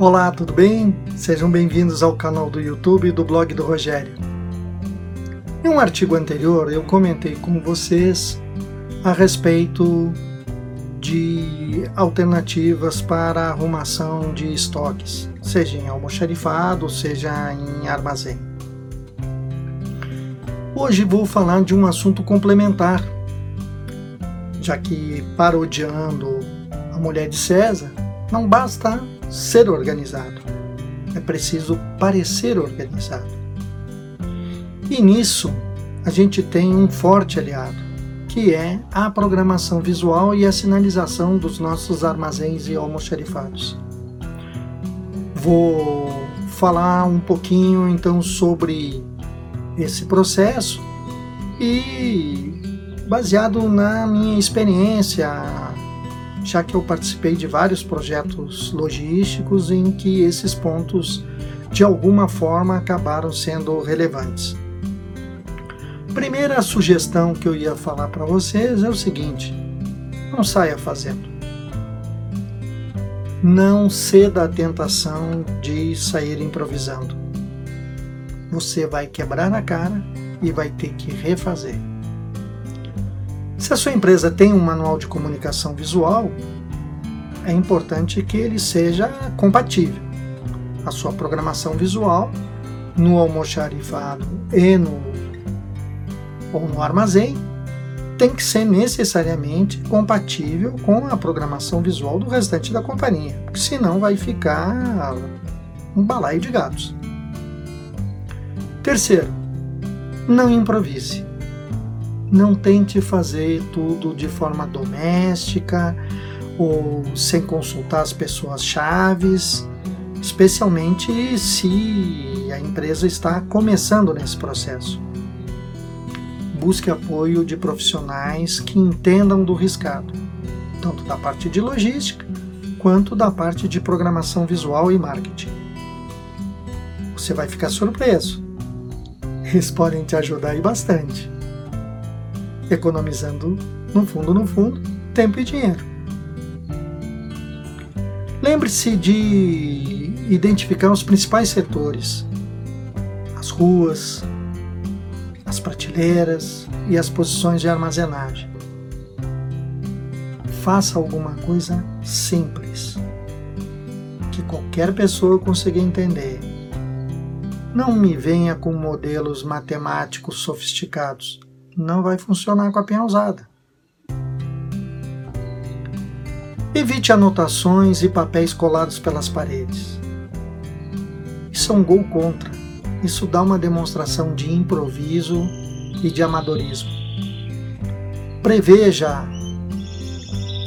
Olá, tudo bem? Sejam bem-vindos ao canal do YouTube do blog do Rogério. Em um artigo anterior, eu comentei com vocês a respeito de alternativas para arrumação de estoques, seja em almoxarifado, seja em armazém. Hoje vou falar de um assunto complementar, já que parodiando a mulher de César, não basta ser organizado, é preciso parecer organizado. E nisso a gente tem um forte aliado, que é a programação visual e a sinalização dos nossos armazéns e almoxarifados. Vou falar um pouquinho então sobre esse processo e baseado na minha experiência já que eu participei de vários projetos logísticos em que esses pontos de alguma forma acabaram sendo relevantes. Primeira sugestão que eu ia falar para vocês é o seguinte: não saia fazendo. Não ceda à tentação de sair improvisando. Você vai quebrar a cara e vai ter que refazer. Se a sua empresa tem um manual de comunicação visual, é importante que ele seja compatível. A sua programação visual no almoxarifado e no ou no armazém tem que ser necessariamente compatível com a programação visual do restante da companhia, senão vai ficar um balaio de gatos. Terceiro, não improvise não tente fazer tudo de forma doméstica ou sem consultar as pessoas chaves, especialmente se a empresa está começando nesse processo. Busque apoio de profissionais que entendam do riscado, tanto da parte de logística quanto da parte de programação visual e marketing. Você vai ficar surpreso. Eles podem te ajudar aí bastante economizando, no fundo, no fundo, tempo e dinheiro. Lembre-se de identificar os principais setores: as ruas, as prateleiras e as posições de armazenagem. Faça alguma coisa simples, que qualquer pessoa consiga entender. Não me venha com modelos matemáticos sofisticados não vai funcionar com a penha usada. Evite anotações e papéis colados pelas paredes. Isso é um gol contra. Isso dá uma demonstração de improviso e de amadorismo. Preveja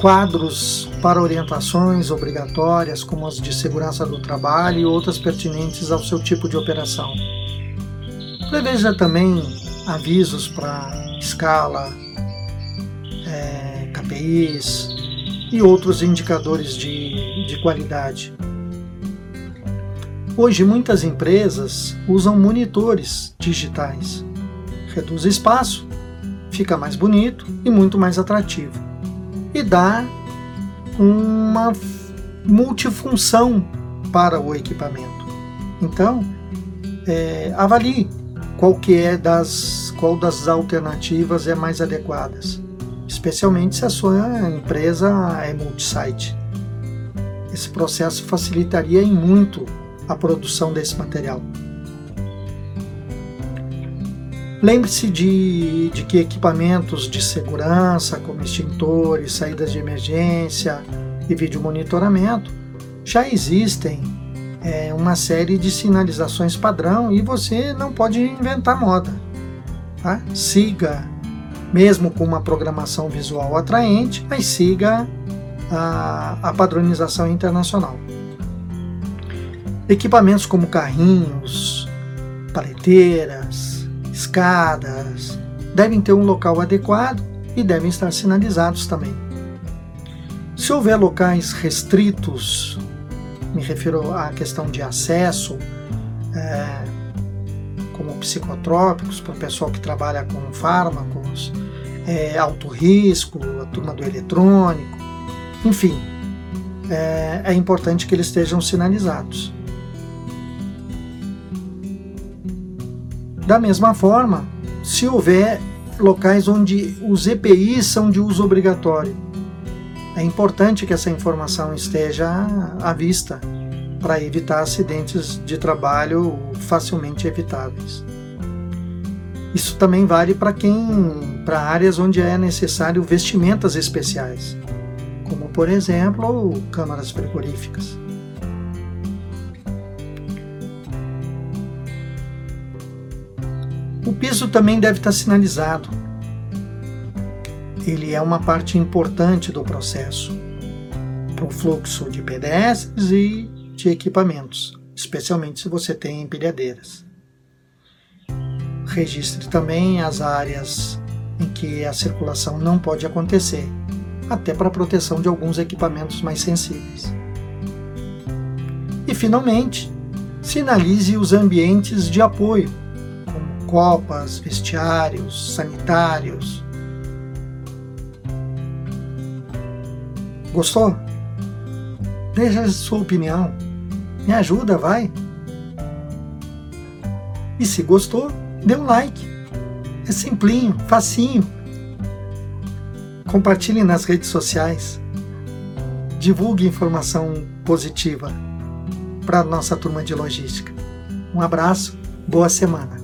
quadros para orientações obrigatórias, como as de segurança do trabalho e outras pertinentes ao seu tipo de operação. Preveja também avisos para escala, é, KPIs e outros indicadores de, de qualidade. Hoje, muitas empresas usam monitores digitais. Reduz espaço, fica mais bonito e muito mais atrativo. E dá uma multifunção para o equipamento. Então, é, avalie qual que é das qual das alternativas é mais adequadas, especialmente se a sua empresa é multisite. Esse processo facilitaria em muito a produção desse material. Lembre-se de, de que equipamentos de segurança, como extintores, saídas de emergência e vídeo monitoramento, já existem é, uma série de sinalizações padrão e você não pode inventar moda. Tá? Siga, mesmo com uma programação visual atraente, mas siga a, a padronização internacional. Equipamentos como carrinhos, paleteiras, escadas devem ter um local adequado e devem estar sinalizados também. Se houver locais restritos me refiro à questão de acesso, é, como psicotrópicos, para o pessoal que trabalha com fármacos, é, alto risco, a turma do eletrônico, enfim, é, é importante que eles estejam sinalizados. Da mesma forma, se houver locais onde os EPIs são de uso obrigatório, é importante que essa informação esteja à vista para evitar acidentes de trabalho facilmente evitáveis. Isso também vale para quem para áreas onde é necessário vestimentas especiais, como por exemplo, câmaras frigoríficas. O piso também deve estar sinalizado. Ele é uma parte importante do processo para o fluxo de pedestres e de equipamentos, especialmente se você tem empilhadeiras. Registre também as áreas em que a circulação não pode acontecer, até para a proteção de alguns equipamentos mais sensíveis. E, finalmente, sinalize os ambientes de apoio, como copas, vestiários, sanitários. Gostou? Deixa a sua opinião. Me ajuda, vai. E se gostou, dê um like. É simplinho, facinho. Compartilhe nas redes sociais. Divulgue informação positiva para a nossa turma de logística. Um abraço, boa semana.